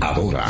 ahora.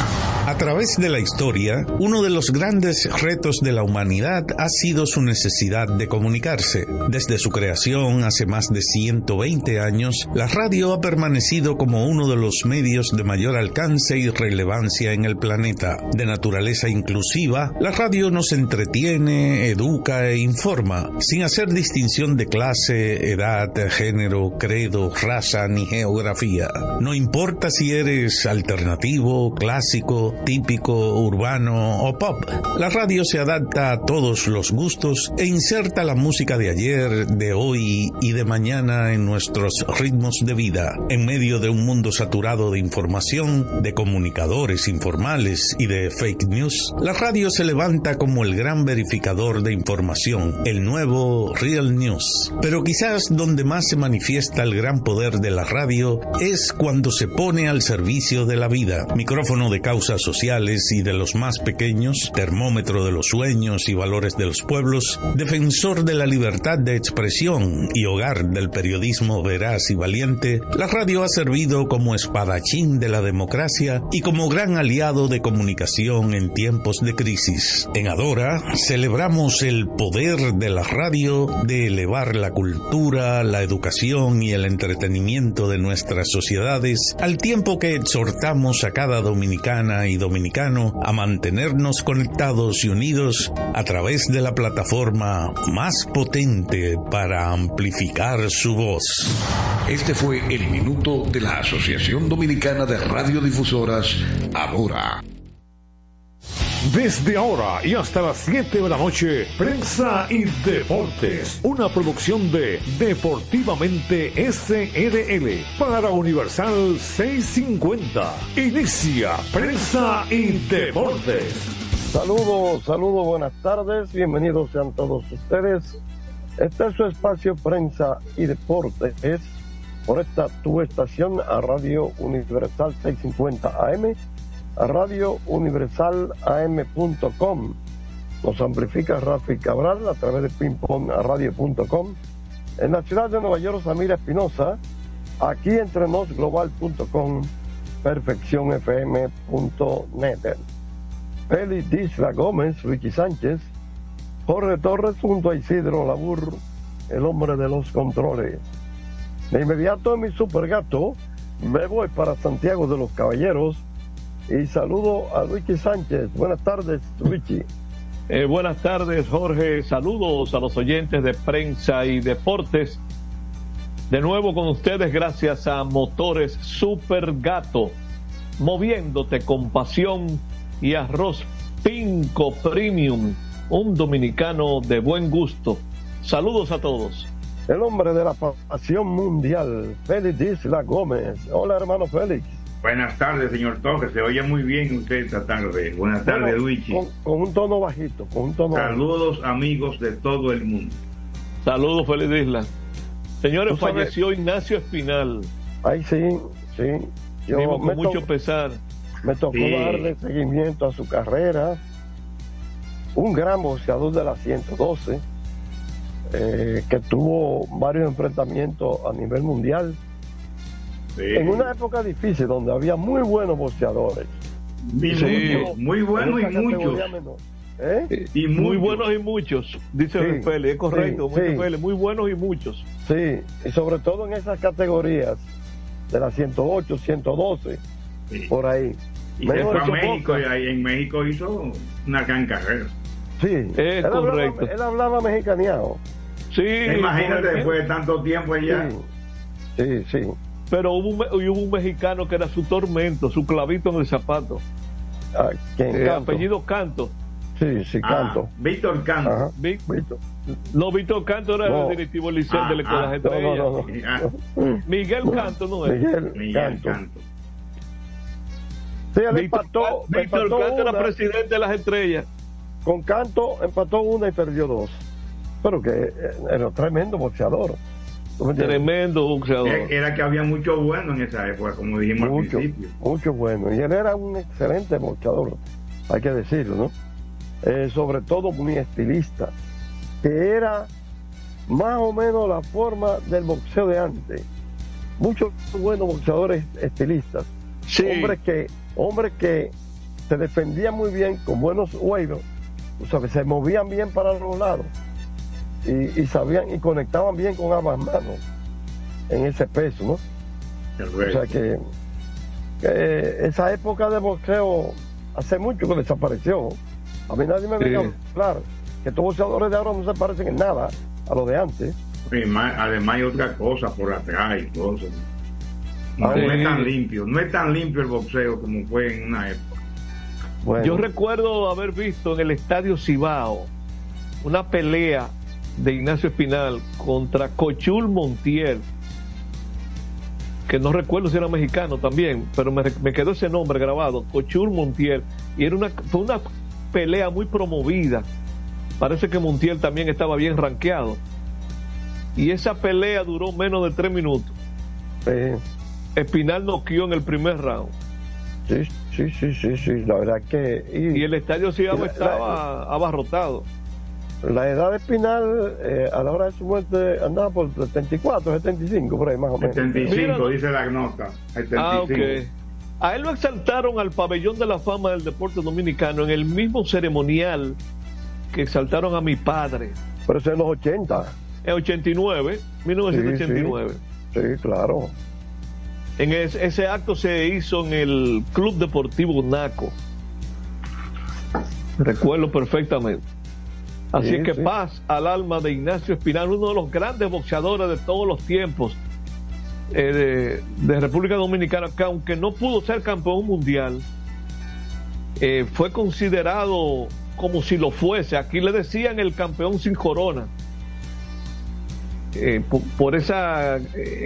A través de la historia, uno de los grandes retos de la humanidad ha sido su necesidad de comunicarse. Desde su creación hace más de 120 años, la radio ha permanecido como uno de los medios de mayor alcance y relevancia en el planeta. De naturaleza inclusiva, la radio nos entretiene, educa e informa, sin hacer distinción de clase, edad, género, credo, raza ni geografía. No importa si eres alternativo, clásico, típico, urbano o pop. La radio se adapta a todos los gustos e inserta la música de ayer, de hoy y de mañana en nuestros ritmos de vida. En medio de un mundo saturado de información, de comunicadores informales y de fake news, la radio se levanta como el gran verificador de información, el nuevo Real News. Pero quizás donde más se manifiesta el gran poder de la radio es cuando se pone al servicio de la vida. Micrófono de sociales y de los más pequeños, termómetro de los sueños y valores de los pueblos, defensor de la libertad de expresión y hogar del periodismo veraz y valiente, la radio ha servido como espadachín de la democracia y como gran aliado de comunicación en tiempos de crisis. En Adora celebramos el poder de la radio de elevar la cultura, la educación y el entretenimiento de nuestras sociedades al tiempo que exhortamos a cada dominicana y dominicano a mantenernos conectados y unidos a través de la plataforma más potente para amplificar su voz. Este fue el minuto de la Asociación Dominicana de Radiodifusoras, ahora. Desde ahora y hasta las 7 de la noche, Prensa y Deportes, una producción de Deportivamente SRL para Universal 650. Inicia Prensa y Deportes. Saludos, saludos, buenas tardes, bienvenidos sean todos ustedes. Este es su espacio Prensa y Deportes por esta tu estación a Radio Universal 650 AM Radio Universal AM.com. Nos amplifica Rafi Cabral a través de pingpongradio.com. En la ciudad de Nueva York, Samira Espinosa. Aquí entre global.com. Perfeccionfm.net. Félix Disla Gómez, Ricky Sánchez. Jorge Torres junto a Isidro Labur, el hombre de los controles. De inmediato en mi super gato me voy para Santiago de los Caballeros y saludo a Luigi Sánchez. Buenas tardes, Luigi. Eh, buenas tardes, Jorge. Saludos a los oyentes de prensa y deportes. De nuevo con ustedes gracias a Motores Super Gato, moviéndote con pasión y arroz Pinco Premium, un dominicano de buen gusto. Saludos a todos. El hombre de la pasión mundial, Félix Isla Gómez. Hola, hermano Félix. Buenas tardes, señor Torres. Se oye muy bien usted esta tarde. Buenas tardes, Luigi. Con, un tono bajito, con un tono Saludos, amigos de todo el mundo. Saludos, feliz isla. Señores, falleció Ignacio Espinal. Ay, sí, sí. Yo con mucho pesar. Me tocó darle seguimiento a su carrera. Un gran boxeador de la 112, eh, que tuvo varios enfrentamientos a nivel mundial en una época difícil donde había muy buenos boxeadores. muy buenos y muchos. ¿Eh? Y muy, buenos y muchos, dice sí, Félix, es correcto, muy buenos y muchos. Sí, y sobre todo en esas categorías de las 108, 112, por ahí. Y fue a México y ahí en México hizo una gran carrera. Sí, es él correcto. Hablaba, él hablaba mexicaneado. Sí, imagínate después de tanto tiempo allá. Sí, sí. Pero hubo un, hubo un mexicano que era su tormento, su clavito en el zapato. Ah, ¿quién, eh, apellido Canto. Sí, sí, Ah, Canto. Víctor Canto. Ajá. Víctor. no, Víctor Canto era No. el directivo liceo de la escuela Ah, Gente No, de no, ella. no, no. Ah, Miguel Canto no es. Miguel, Miguel Canto. Canto. Sí, Víctor, empató, Víctor empató Canto era presidente de las estrellas. Con Canto empató una y perdió dos. Pero que eh, era tremendo boxeador. Tremendo boxeador. Era, era que había mucho bueno en esa época, como dijimos Mucho, al principio. mucho bueno. Y él era un excelente boxeador, hay que decirlo, ¿no? Eh, sobre todo muy estilista, que era más o menos la forma del boxeo de antes. Muchos buenos boxeadores estilistas, Sí. hombres que hombres que se defendían muy bien, con buenos huevos, o sea, se movían bien para los lados y, sabían y conectaban bien con ambas manos en ese peso, ¿no? O sea que, esa época de boxeo hace mucho que desapareció. A mí nadie me venga a hablar que estos boxeadores de ahora no se parecen en nada a lo de antes. además hay otra cosa por atrás y cosas. No, es tan limpio, no es tan limpio el boxeo como fue en una época. Yo recuerdo haber visto en el Estadio Cibao una pelea de Ignacio Espinal contra Cochul Montiel, que no recuerdo si era mexicano también, pero me, quedó ese nombre grabado, Cochul Montiel, y era una, fue una pelea muy promovida. Parece que Montiel también estaba bien rankeado. Y esa pelea duró menos de tres minutos. Espinal noqueó en el primer round. Sí, sí, sí, sí, sí, la verdad que... Y, el estadio Ciudad estaba abarrotado. La edad de Espinal eh, a la hora de su muerte andaba por 74, 75, por ahí más o menos. 75, dice la nota. Ah, ok. A él lo exaltaron al pabellón de la fama del deporte dominicano en el mismo ceremonial que exaltaron a mi padre. Pero eso en los 80. En 89, 1989. Sí, claro. En ese acto se hizo en el Club Deportivo Naco. Recuerdo perfectamente. Así que paz al alma de Ignacio Espinal, uno de los grandes boxeadores de todos los tiempos eh, de, República Dominicana, que aunque no pudo ser campeón mundial, eh, fue considerado como si lo fuese. Aquí le decían el campeón sin corona. Eh, por, esa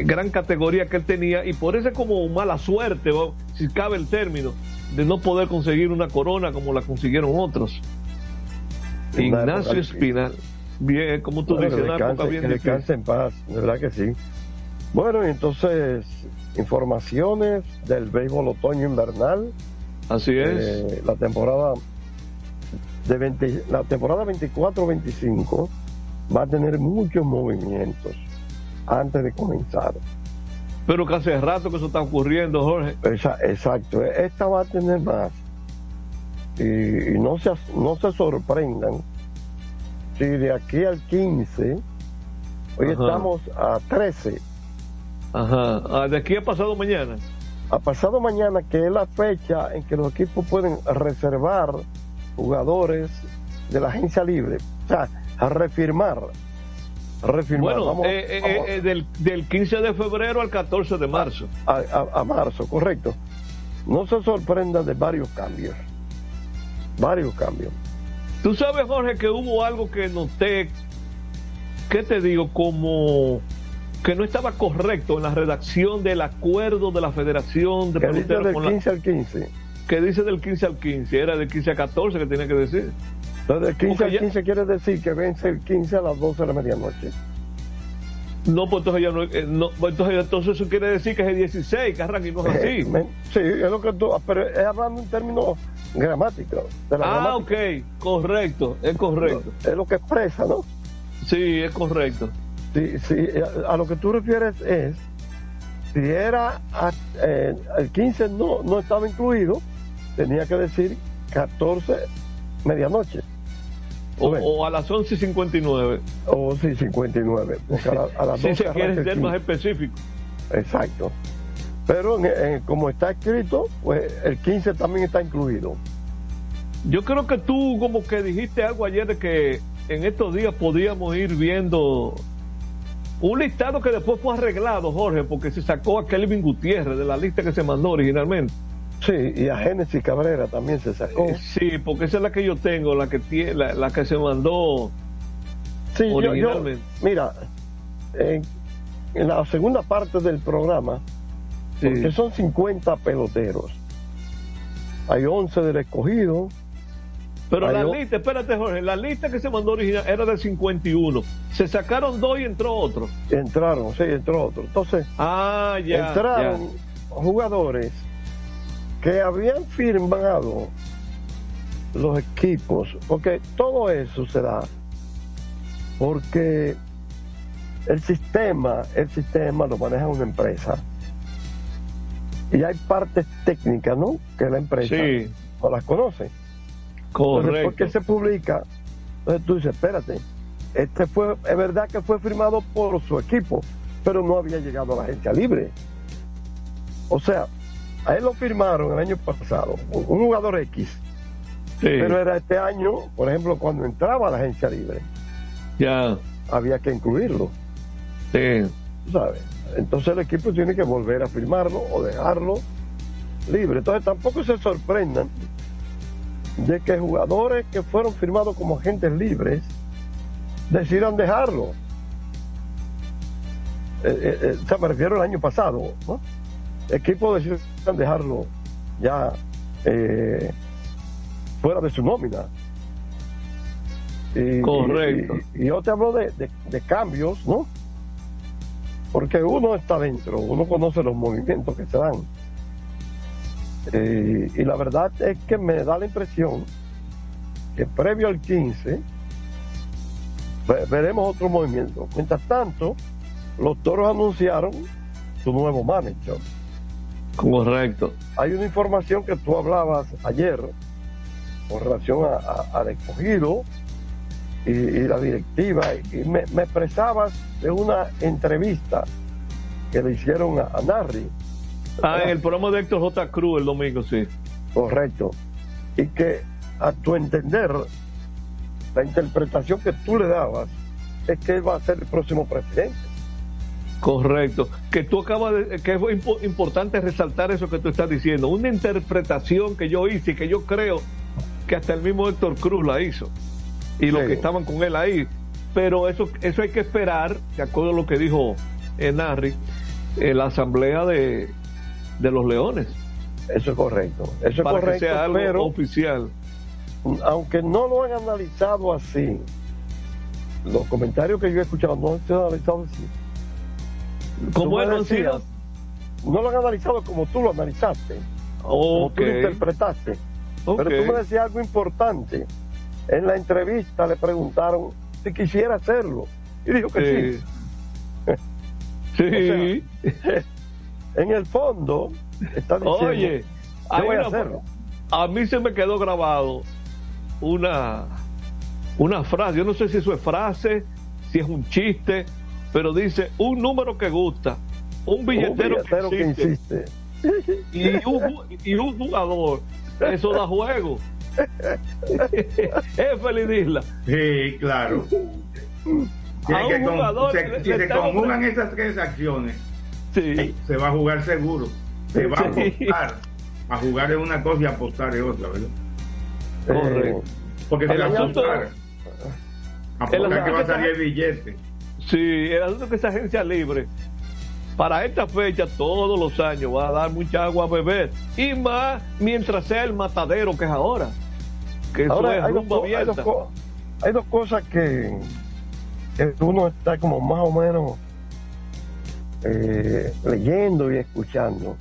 gran categoría que él tenía y por esa como mala suerte, si cabe el término, de no poder conseguir una corona como la consiguieron otros. Ignacio Espinal. Bien, como tú dices, época bien descanse en paz, de verdad que sí. Bueno, entonces, informaciones del béisbol otoño invernal. Así es. Eh, la temporada de la temporada 24-25 va a tener muchos movimientos antes de comenzar. Pero que hace rato que eso está ocurriendo, Jorge. exacto, esta va a tener más y, no, se, no se sorprendan si de aquí al 15, hoy estamos a 13. Ajá, ah, de aquí a pasado mañana. A pasado mañana, que es la fecha en que los equipos pueden reservar jugadores de la agencia libre, o sea, a refirmar. refirmar. Bueno, eh, eh, eh, del, del, 15 de febrero al 14 de marzo. a marzo, correcto. No se sorprendan de varios cambios varios cambios. Tú sabes, Jorge, que hubo algo que noté, ¿qué te digo? Como que no estaba correcto en la redacción del acuerdo de la Federación de ¿Qué dice del 15 al 15? Que dice del 15 al 15, era del 15 al 14 que tenía que decir. Entonces, del 15 al 15 quiere decir que vence el 15 a las 12 de la medianoche. No, pues entonces ya no, eh, no pues entonces, entonces, eso quiere decir que es el 16, que arranca y no es así. Eh, sí, es lo que tú, pero es hablando en términos gramáticos. ah, ok, correcto, es correcto. Es lo que expresa, ¿no? Sí, es correcto. Sí, sí, a, lo que tú refieres es, si era eh, el 15 no, no estaba incluido, tenía que decir 14 medianoche. O, a las 11.59. O sí, 59. A, las si se quiere ser más específico. Exacto. Pero como está escrito, pues el 15 también está incluido. Yo creo que tú como que dijiste algo ayer de que en estos días podíamos ir viendo un listado que después fue arreglado, Jorge, porque se sacó a Kelvin Gutiérrez de la lista que se mandó originalmente. Sí, y a Génesis Cabrera también se sacó. Eh, sí, porque esa es la que yo tengo, la que tiene, la, que se mandó sí, originalmente. mira, en, la segunda parte del programa, porque son 50 peloteros, hay 11 del escogido. Pero la lista, espérate Jorge, la lista que se mandó original era de 51. Se sacaron dos y entró otro. Entraron, sí, entró otro. Entonces, ah, ya, entraron jugadores que habían firmado los equipos, porque todo eso se da porque el sistema, el sistema lo maneja una empresa y hay partes técnicas, ¿no? Que la empresa no las conoce. Correcto. ¿por qué se publica? Entonces tú dices, espérate, este fue, es verdad que fue firmado por su equipo, pero no había llegado a la agencia libre. O sea, a él lo firmaron el año pasado, un jugador X. Pero era este año, por ejemplo, cuando entraba a la agencia libre. Ya. Había que incluirlo. Sí. ¿Sabes? Entonces el equipo tiene que volver a firmarlo o dejarlo libre. Entonces tampoco se sorprendan de que jugadores que fueron firmados como agentes libres decidan dejarlo. Eh, eh, eh, o sea, me refiero al año pasado, ¿no? Equipos decidan dejarlo ya fuera de su nómina. Correcto. Y, yo te hablo de, de cambios, ¿no? Porque uno está dentro, uno conoce los movimientos que se dan. Eh, y la verdad es que me da la impresión que previo al 15 veremos otro movimiento. Mientras tanto, los toros anunciaron su nuevo manager. Correcto. Hay una información que tú hablabas ayer con relación al escogido y, la directiva y me, expresabas de una entrevista que le hicieron a, Narri. Ah, en el programa de Héctor J. Cruz el domingo, sí. Correcto. Y que a tu entender, la interpretación que tú le dabas es que él va a ser el próximo presidente. Correcto. Que tú acabas de. que es importante resaltar eso que tú estás diciendo. Una interpretación que yo hice y que yo creo que hasta el mismo Héctor Cruz la hizo y los que estaban con él ahí. Pero eso, eso hay que esperar, de acuerdo a lo que dijo Narri, en la asamblea de, de los leones. Eso es correcto. Eso es para correcto. Que sea algo oficial. Aunque no lo han analizado así, los comentarios que yo he escuchado no han sido analizados así. ¿Cómo han sido? No lo han analizado como tú lo analizaste. Como tú lo interpretaste. Pero tú me decías algo importante en la entrevista le preguntaron si quisiera hacerlo. Y dijo que sí. Sí. en el fondo, está diciendo, Oye, voy a hacerlo. A mí se me quedó grabado una, una frase, yo no sé si eso es frase, si es un chiste, pero dice un número que gusta, un billetero, que, insiste, Y, un, y un jugador, eso da juego es feliz isla. Sí, claro. si se conjugan esas tres acciones, se va a jugar seguro. Se va a apostar. A jugar es una cosa y apostar es otra, ¿verdad? Correcto. Porque se va a apostar. Apostar que va a salir el billete. Sí, el asunto es que esa agencia libre para esta fecha todos los años va a dar mucha agua a beber. Y más mientras sea el matadero que es ahora. Que ahora hay, dos, hay, dos, cosas que, uno está como más o menos eh, leyendo y escuchando.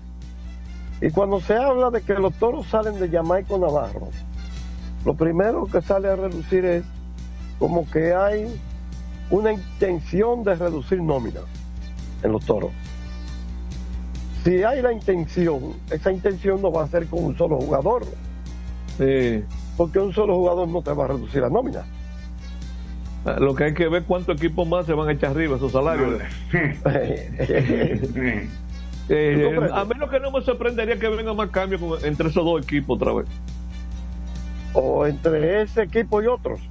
Y cuando se habla de que los toros salen de Jamaica Navarro lo primero que sale a reducir es como que hay una intención de reducir nómina en los toros. Si hay la intención, esa intención no va a ser con un solo jugador. Sí. Porque un solo jugador no te va a reducir la nómina. Ah, lo que hay que ver cuántos equipos más se van a echar arriba esos salarios. Eh, a menos que no me sorprendería que venga más cambios entre esos dos equipos otra vez. O entre ese equipo y otros.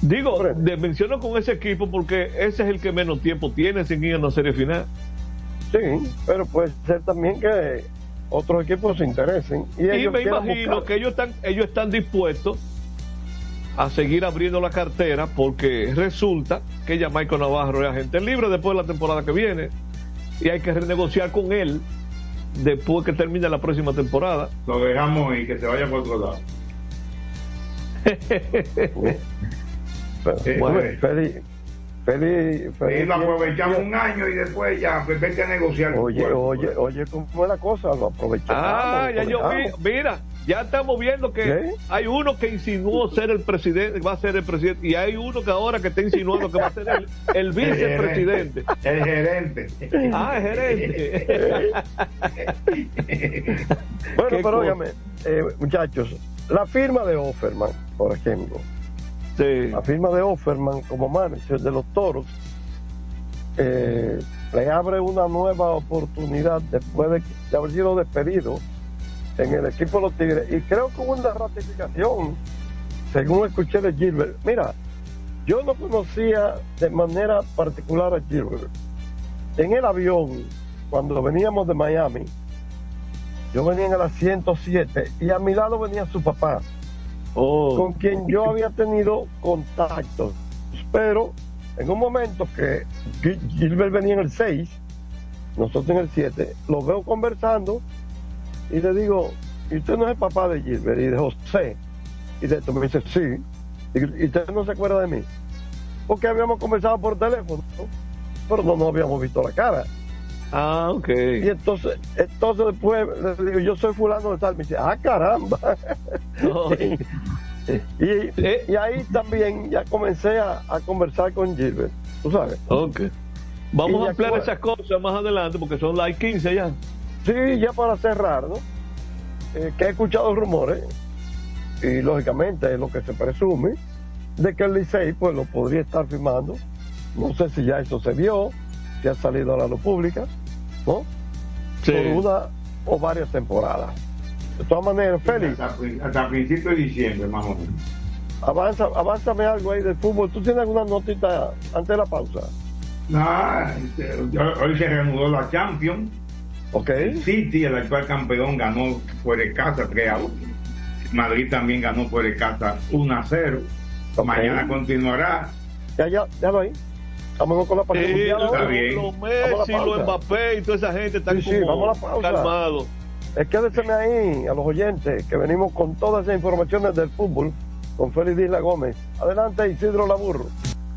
Digo, de, menciono con ese equipo porque ese es el que menos tiempo tiene sin ir a una serie final. Sí, pero puede ser también que otros equipos se interesen. Y, y me imagino que ellos están, ellos están dispuestos a seguir abriendo la cartera porque resulta que ya Michael Navarro es agente libre después de la temporada que viene y hay que renegociar con él después que termine la próxima temporada. Lo dejamos y que se vaya por otro lado. bueno, feliz, feliz, feliz, aprovechamos un año y después ya, pues vete a negociar. Oye, oye, oye, ¿cómo es la cosa? Lo aprovechamos. Ah, ya yo vi, mira, Ya estamos viendo que hay uno que insinuó ser el presidente, va a ser el presidente, y hay uno que ahora que está insinuando que va a ser el, vicepresidente. El gerente. Ah, el gerente. bueno, pero óyame, eh, muchachos, la firma de Offerman, por ejemplo. La firma de Offerman como manager de los toros eh, le abre una nueva oportunidad después de haber sido despedido en el equipo de los Tigres. Y creo que hubo una ratificación, según escuché de Gilbert. Mira, yo no conocía de manera particular a Gilbert. En el avión, cuando veníamos de Miami, yo venía en el 107 y a mi lado venía su papá, oh. con quien yo había tenido contacto. Pero en un momento que Gilbert venía en el 6, nosotros en el 7, lo veo conversando y le digo, ¿y usted no es el papá de Gilbert y de José? Y de esto me dice, sí. Y, usted no se acuerda de mí. Porque habíamos conversado por teléfono, pero no nos habíamos visto la cara. Ah, ok. Y entonces, entonces después le digo, yo soy fulano de tal. Me dice, ah, caramba. y, y, ahí también ya comencé a, conversar con Gilbert, tú sabes. Ok. Vamos a ampliar esas cosas más adelante porque son las 15 ya. Sí, ya para cerrar, ¿no? Eh, que he escuchado rumores, y lógicamente es lo que se presume, de que el Licey pues lo podría estar firmando. No sé si ya eso se vio, ha salido a la luz pública, ¿no? Sí. Por una o varias temporadas. De todas maneras, Félix. Hasta, principios de diciembre, más o menos. Avanza, avánzame algo ahí del fútbol. ¿Tú tienes alguna notita antes de la pausa? No, este, hoy se reanudó la Champions. Okay. City, el actual campeón, ganó por el casa 3 a 1. Madrid también ganó por el casa 1 a 0. Mañana continuará. Ya, ya, ya lo hay. Estamos con la partida. Sí, está bien. Los Messi, los Mbappé y toda esa gente están sí, como calmados. Es que ahí a los oyentes que venimos con todas las informaciones del fútbol con Félix Isla Gómez. Adelante, Isidro Laburro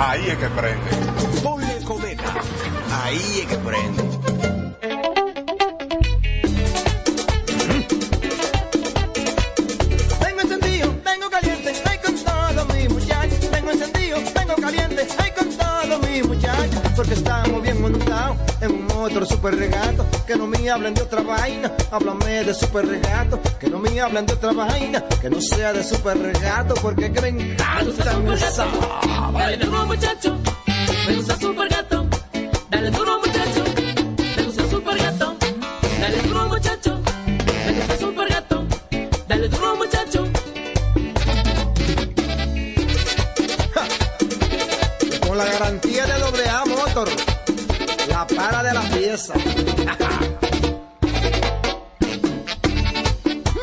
Ahí es que prende. Ponle cometa. Ahí es que prende. Motor super regato. Que no me hablen de otra vaina, háblame de super regato. Que no me hablen de otra vaina, que no sea de super regato. Porque que me encanta esa. Dale duro muchacho, me gusta super gato.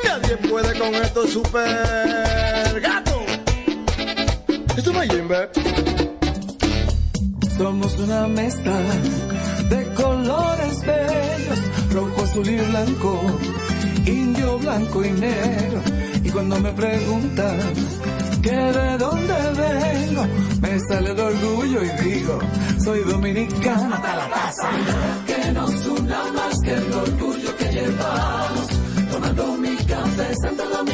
Nadie puede con estos super gato. Esto es Jimbe. Somos una mezcla de colores bellos, rojo, azul y blanco, indio, blanco y negro. Y cuando me preguntan que de dónde vengo, me sale el orgullo y digo, soy dominicano hasta la taza.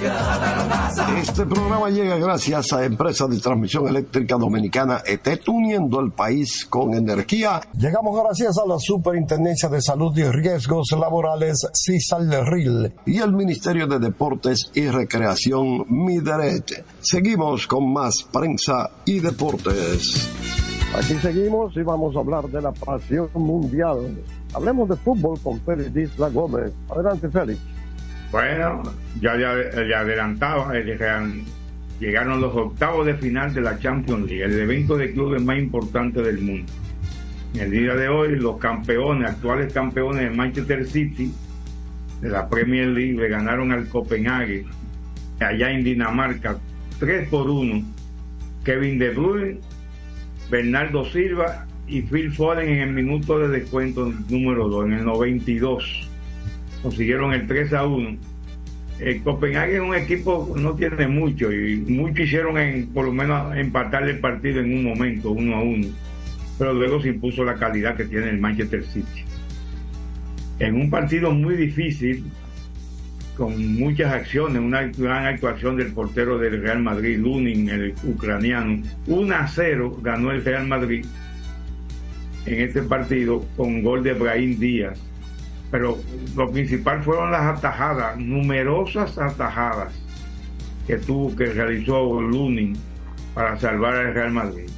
Este programa llega gracias a Empresa de Transmisión Eléctrica Dominicana ETET, uniendo el país con energía. Llegamos gracias a la Superintendencia de Salud y Riesgos Laborales, CISALRIL, y el Ministerio de Deportes y Recreación, MIDERET. Seguimos con más prensa y deportes. Aquí seguimos y vamos a hablar de la pasión mundial. Hablemos de fútbol con Félix Isla Gómez. Adelante, Félix. Bueno, ya le, adelantaba, eh, llegaron los octavos de final de la Champions League, el evento de clubes más importante del mundo. En el día de hoy, los campeones, actuales campeones de Manchester City, de la Premier League, le ganaron al Copenhague, allá en Dinamarca, 3 por 1. Kevin De Bruyne, Bernardo Silva y Phil Foden en el minuto de descuento número 2, en el 92 consiguieron el 3 a 1. El Copenhague es un equipo no tiene mucho y mucho hicieron en por lo menos empatar el partido en un momento, uno a uno. Pero luego se impuso la calidad que tiene el Manchester City. En un partido muy difícil, con muchas acciones, una gran actuación del portero del Real Madrid, Lunin, el ucraniano, 1 a 0 ganó el Real Madrid en este partido con gol de Brahim Díaz pero lo principal fueron las atajadas, numerosas atajadas que tuvo que realizó Lunin para salvar al Real Madrid.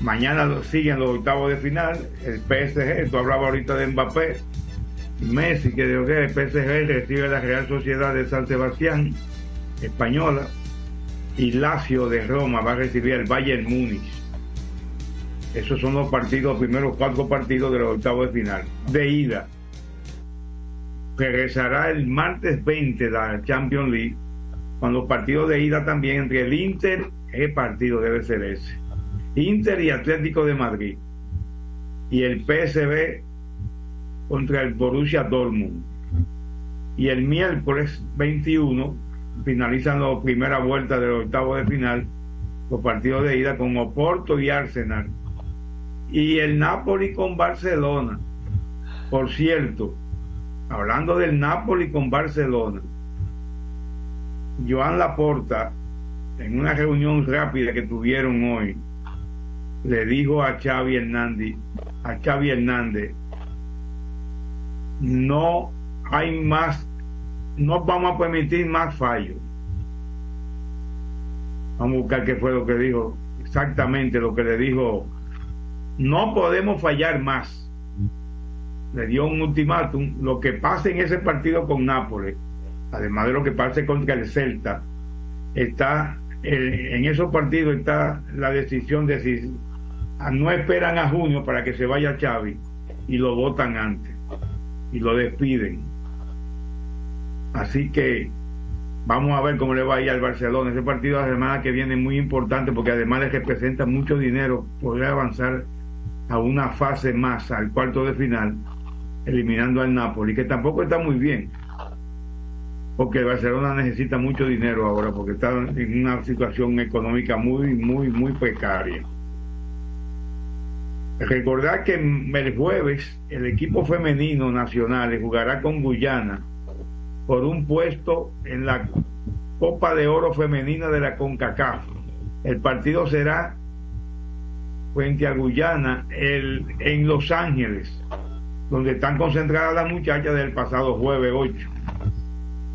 Mañana siguen los octavos de final, el PSG, tú hablabas ahorita de Mbappé, Messi, que dijo que el PSG recibe la Real Sociedad de San Sebastián, española, y Lazio de Roma va a recibir el Bayern Múnich. Esos son los partidos, los primeros cuatro partidos de los octavos de final, de ida. Regresará el martes 20 de la Champions League, con los partidos de ida también entre el Inter, el partido debe ser ese. Inter y Atlético de Madrid. Y el PSV contra el Borussia Dortmund. Y el miércoles 21 finalizan la primera vuelta del octavo de final, los partidos de ida con Oporto y Arsenal. Y el Napoli con Barcelona. Por cierto, hablando del Napoli con Barcelona, Joan Laporta, en una reunión rápida que tuvieron hoy, le dijo a Xavi Hernández, a Xavi Hernández, no hay más, no vamos a permitir más fallos. Vamos a buscar qué fue lo que dijo, exactamente lo que le dijo, no podemos fallar más. Le dio un ultimátum, lo que pase en ese partido con Nápoles, además de lo que pase contra el Celta, está en esos partidos está la decisión de si no esperan a junio para que se vaya Xavi y lo votan antes y lo despiden. Así que vamos a ver cómo le va a ir al Barcelona. Ese partido la semana que viene es muy importante porque además de que representa mucho dinero, podría avanzar a una fase más, al cuarto de final, eliminando al Napoli, que tampoco está muy bien. Porque el Barcelona necesita mucho dinero ahora, porque está en una situación económica muy, muy, muy precaria. Recordar que el jueves el equipo femenino nacional jugará con Guyana por un puesto en la Copa de Oro Femenina de la CONCACAF. El partido será frente a Guyana el, en Los Ángeles, donde están concentradas las muchachas del pasado jueves 8.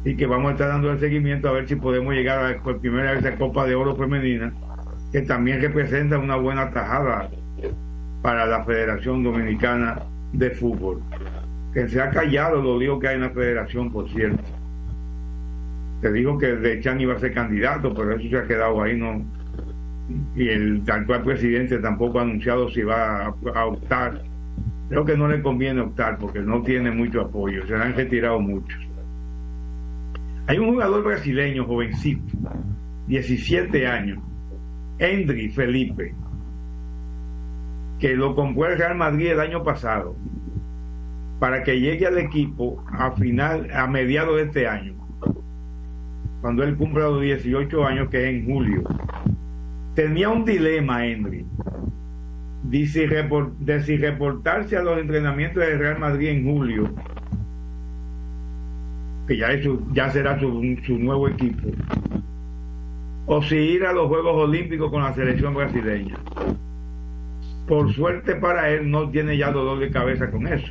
Y que vamos a estar dando el seguimiento a ver si podemos llegar a, por primera vez a Copa de Oro Femenina, que también representa una buena tajada para la Federación Dominicana de Fútbol. Que se ha callado lo digo que hay en la federación, por cierto. Te digo que De Chan iba a ser candidato, pero eso se ha quedado ahí, no. Y el actual presidente tampoco ha anunciado si va a optar. Creo que no le conviene optar porque no tiene mucho apoyo, se le han retirado muchos. Hay un jugador brasileño jovencito, 17 años, Endri Felipe, que lo compró el Real Madrid el año pasado para que llegue al equipo a final, a mediados de este año, cuando él cumpla los 18 años, que es en julio. Tenía un dilema, Henry, de si, reportarse a los entrenamientos del Real Madrid en julio, que ya, es ya será su, su nuevo equipo, o si ir a los Juegos Olímpicos con la selección brasileña por suerte para él no tiene ya dolor de cabeza con eso.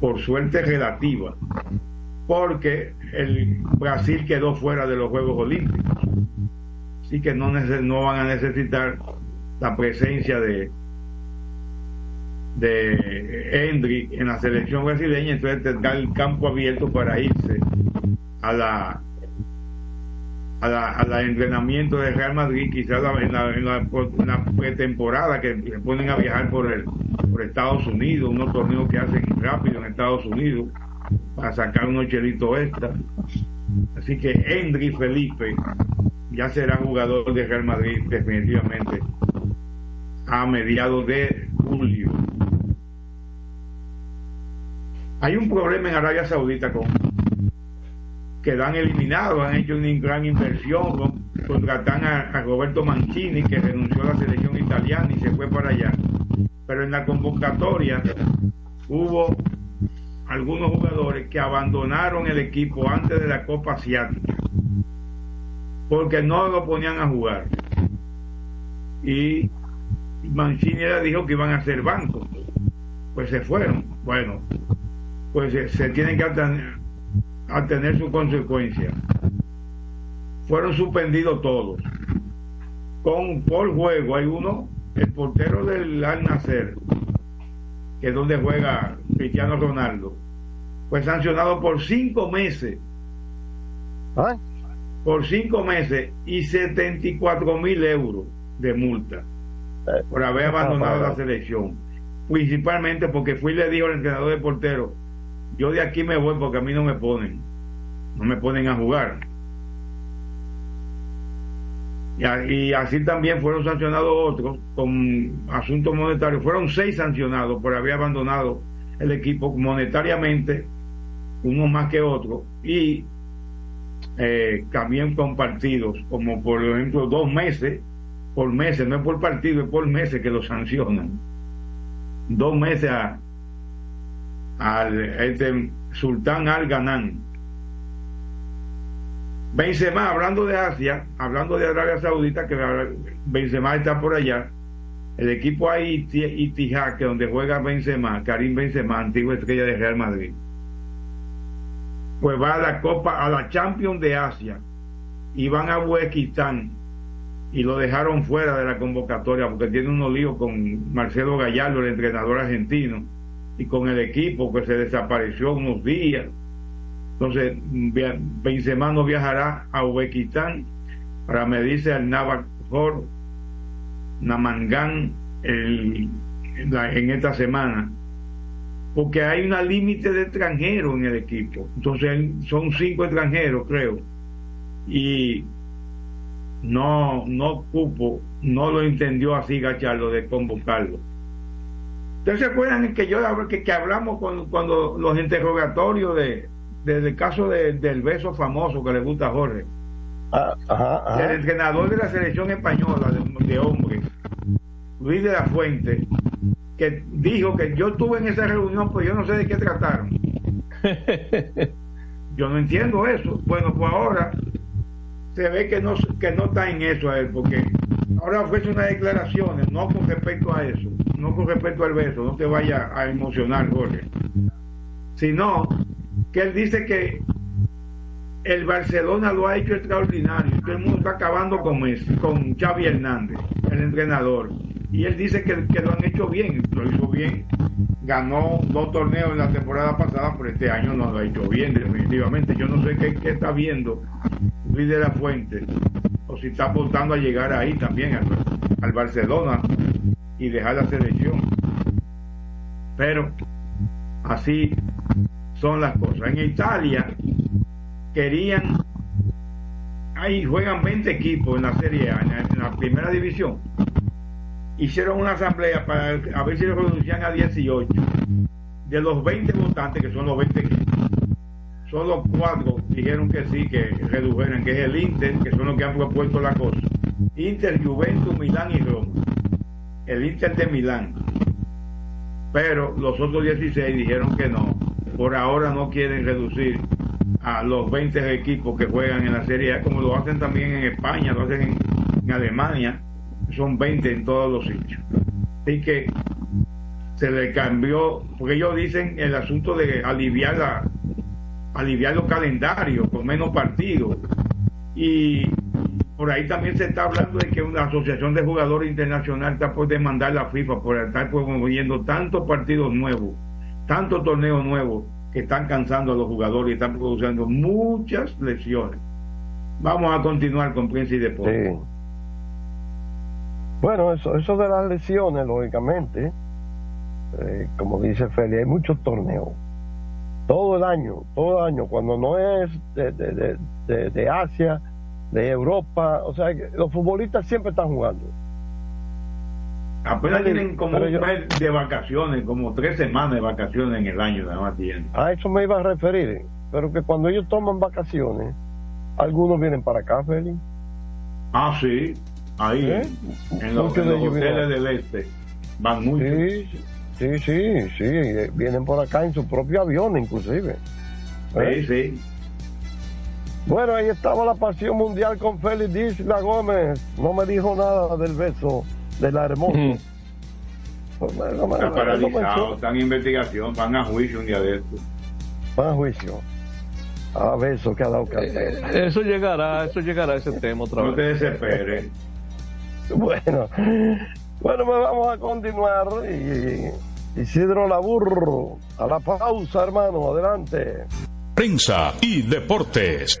Por suerte relativa. Porque el Brasil quedó fuera de los Juegos Olímpicos. Así que no van a necesitar la presencia de de Hendry en la selección brasileña, entonces tendrá el campo abierto para irse a la al la entrenamiento de Real Madrid, quizás en la, en, la, pretemporada que se ponen a viajar por, el, por Estados Unidos, unos torneos que hacen rápido en Estados Unidos para sacar unos chelitos extra. Así que Henry Felipe ya será jugador de Real Madrid definitivamente a mediados de julio. Hay un problema en Arabia Saudita con quedan eliminados, han hecho una gran inversión, contratan a, Roberto Mancini, que renunció a la selección italiana y se fue para allá. Pero en la convocatoria hubo algunos jugadores que abandonaron el equipo antes de la Copa Asiática, porque no lo ponían a jugar. Y Mancini le dijo que iban a ser bancos, pues se fueron. Bueno, pues se, tienen que a tener su consecuencia. Fueron suspendidos todos. Con, por juego hay uno, el portero del Al Nacer, que es donde juega Cristiano Ronaldo, fue sancionado por cinco meses. Por cinco meses y 74 mil euros de multa. por haber abandonado la selección. Principalmente porque fui y le dijo al entrenador de portero, yo de aquí me voy porque a mí no me ponen, no me ponen a jugar. Y, y así también fueron sancionados otros con asuntos monetarios. Fueron seis sancionados por haber abandonado el equipo monetariamente, uno más que otro, y eh, también con partidos, como por ejemplo dos meses, por meses, no es por partido, es por meses que lo sancionan. Dos meses a, al este Sultán Al Ganán. Benzema, hablando de Asia, hablando de Arabia Saudita, que Benzema está por allá, el equipo ahí, Itihad, que donde juega Benzema, Karim Benzema, antigua estrella de Real Madrid, pues va a la Copa, a la Champions de Asia, y van a Uzbekistán, y lo dejaron fuera de la convocatoria porque tiene unos líos con Marcelo Gallardo, el entrenador argentino, y con el equipo que se desapareció unos días. Entonces, Benzema no viajará a Uzbekistán para medirse al Navajor Namangan el- en esta semana, porque hay una límite de extranjeros en el equipo. Entonces, son cinco extranjeros, creo. Y no, no cupo, no lo entendió así Gachardo de convocarlo. ¿Ustedes se acuerdan que yo que, que hablamos cuando, cuando los interrogatorios de, del caso de- del beso famoso que le gusta a Jorge? El entrenador de la selección española de, de hombres, Luis de la Fuente, que dijo que yo estuve en esa reunión, pues yo no sé de qué trataron. Yo no entiendo eso. Bueno, pues ahora se ve que no, que no está en eso a él, porque ahora ofrece unas declaraciones, no con respecto a eso, no con respecto al beso, no te vaya a emocionar, Jorge, sino que él dice que el Barcelona lo ha hecho extraordinario, todo el mundo está acabando con Messi, con Xavi Hernández, el entrenador, y él dice que, lo han hecho bien, lo hizo bien, ganó dos torneos en la temporada pasada, pero este año no lo ha hecho bien, definitivamente, yo no sé qué, está viendo Luis de la Fuente, o si está apuntando a llegar ahí también al, Barcelona y dejar la selección. Pero así son las cosas. En Italia querían, ahí juegan 20 equipos en la Serie A, en la primera división. Hicieron una asamblea para a ver si lo reducían a 18. De los 20 votantes, que son los 20 equipos, solo cuatro dijeron que sí, que redujeran, que es el Inter, que son los que han propuesto la cosa. Inter, Juventus, Milán y Roma. El Inter de Milán. Pero los otros 16 dijeron que no. Por ahora no quieren reducir a los 20 equipos que juegan en la Serie A, como lo hacen también en España, lo hacen en, en Alemania. Son 20 en todos los sitios. Así que se le cambió, porque ellos dicen el asunto de aliviar la, aliviar los calendarios con menos partidos. Y por ahí también se está hablando de que una asociación de jugadores internacional está por demandar la FIFA por estar promoviendo tantos partidos nuevos, tantos torneos nuevos que están cansando a los jugadores y están produciendo muchas lesiones. Vamos a continuar con Prensa y Deportes. Bueno, eso, eso de las lesiones, lógicamente, eh, como dice Feli, hay muchos torneos. Todo el año, todo el año, cuando no es de, de, de, de- Asia, de Europa, o sea, los futbolistas siempre están jugando. Apenas Pero- tienen como un yo- mes de vacaciones, como tres semanas de vacaciones en el año, nada más tienen. A eso me iba a referir, pero que cuando ellos toman vacaciones, algunos vienen para acá, Feli. Ah, sí, ahí, ¿Eh? en los, Muchos en de los ellos hoteles vienen. del este, van muchos. Sí, sí, sí, sí, eh, vienen por acá en su propio avión, inclusive. ¿Eh? Sí, sí. Bueno, ahí estaba la pasión mundial con Félix Díaz La Gómez. No me dijo nada del beso de la hermosa. Pues, no no Está no paralizado, echó. están en investigación, van a juicio un día de esto. Van a juicio. A beso que ha dado café. Eh, Eso llegará, eso llegará a ese tema otra No te vez. desesperes. Bueno, bueno, pues vamos a continuar. Y, Isidro Laburro, a la pausa, hermano, adelante. Prensa y deportes.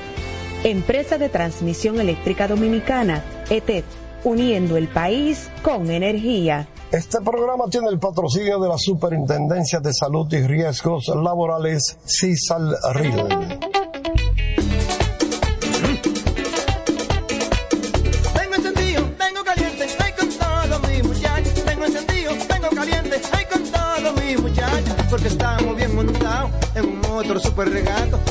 Empresa de Transmisión Eléctrica Dominicana, ETED, uniendo el país con energía. Este programa tiene el patrocinio de la Superintendencia de Salud y Riesgos Laborales, CISAL RIL. Tengo encendido, tengo caliente, ay con todo mi muchacho. Tengo encendido, tengo caliente, ay con todo mi muchacho. Porque estamos bien montados en un otro super regato.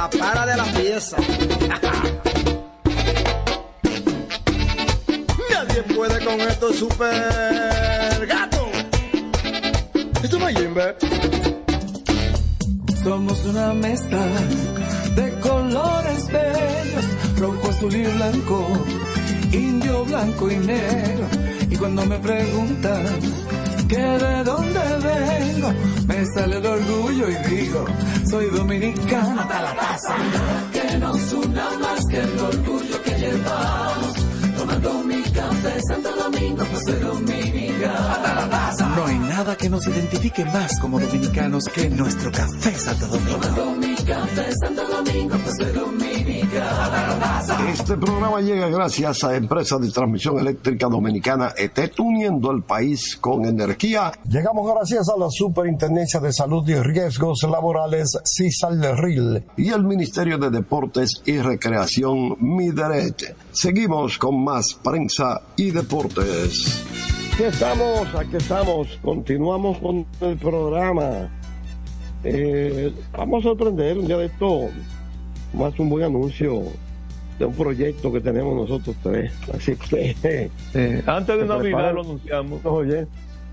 la para de la pieza. ¿Quién puede con estos super gatos? Esto. Somos una mezcla de colores bellos, rojo, azul y blanco, indio, blanco y negro. Y cuando me preguntan que de dónde vengo, me sale el orgullo y digo, soy dominicano hasta la taza. Que nos una más que el orgullo que llevamos, tomando mi café Santo Domingo, pues soy dominicano hasta la taza. No hay nada que nos identifique más como dominicanos que nuestro café Santo Domingo. Tomando mi café Santo Domingo, pues soy dominicano. Este programa llega gracias a Empresa de Transmisión Eléctrica Dominicana ET, uniendo el país con energía. Llegamos gracias a la Superintendencia de Salud y Riesgos Laborales, CISALRIL, y el Ministerio de Deportes y Recreación, MIDERET. Seguimos con más prensa y deportes. Aquí estamos, aquí estamos, continuamos con el programa. Eh, vamos a sorprender un día de esto, más un buen anuncio de un proyecto que tenemos nosotros tres. Así que. Eh, antes de Navidad preparen. lo anunciamos. Oye.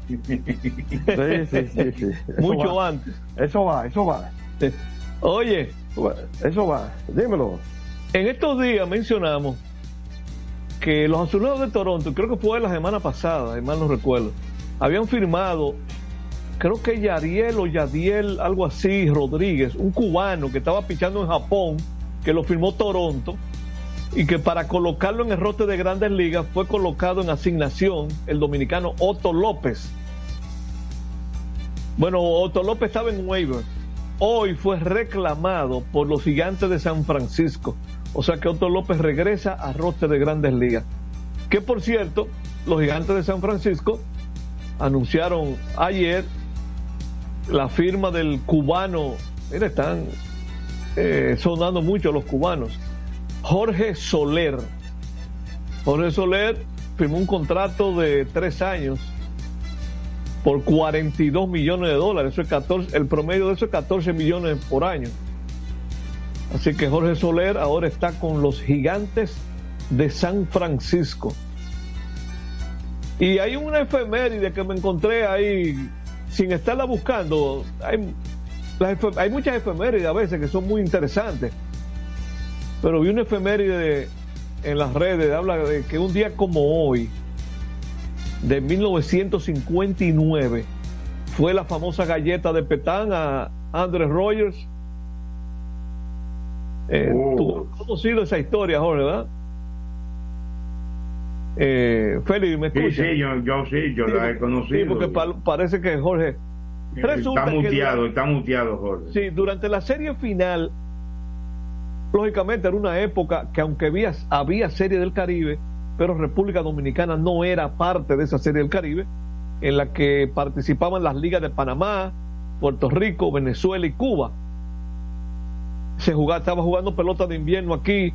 Sí, sí, sí, sí. Eso Mucho va. antes. Eso va, eso va. Oye, eso va. Dímelo. En estos días mencionamos que los azulejos de Toronto, creo que fue la semana pasada, si mal no recuerdo, habían firmado, creo que Yariel o Yadiel, algo así, Rodríguez, un cubano que estaba pichando en Japón, que lo firmó Toronto, y que para colocarlo en el rote de grandes ligas fue colocado en asignación el dominicano Otto López. Bueno, Otto López estaba en waiver. Hoy fue reclamado por los gigantes de San Francisco. O sea que Otto López regresa a roster de grandes ligas. Que por cierto, los gigantes de San Francisco anunciaron ayer la firma del cubano. Mira, están eh, sonando mucho los cubanos. Jorge Soler. Jorge Soler firmó un contrato de tres años por 42 millones de dólares. Eso es 14, el promedio de eso es 14 millones por año. Así que Jorge Soler ahora está con los gigantes de San Francisco. Y hay una efeméride que me encontré ahí sin estarla buscando. Hay, hay muchas efemérides a veces que son muy interesantes. Pero vi una efeméride en las redes, habla de que un día como hoy, de 1959, fue la famosa galleta de Petán a Andrés Rogers. Eh, Tú has conocido esa historia, Jorge, ¿verdad? Eh, Félix, ¿me Sí, escucha? sí, yo, yo sí, yo la he conocido. Sí, porque pa- parece que Jorge. Resulta está que muteado, durante- está muteado, Jorge. Sí, durante la serie final, lógicamente era una época que aunque había, había serie del Caribe, pero República Dominicana no era parte de esa serie del Caribe, en la que participaban las ligas de Panamá, Puerto Rico, Venezuela y Cuba. Se jugaba, estaba jugando pelota de invierno aquí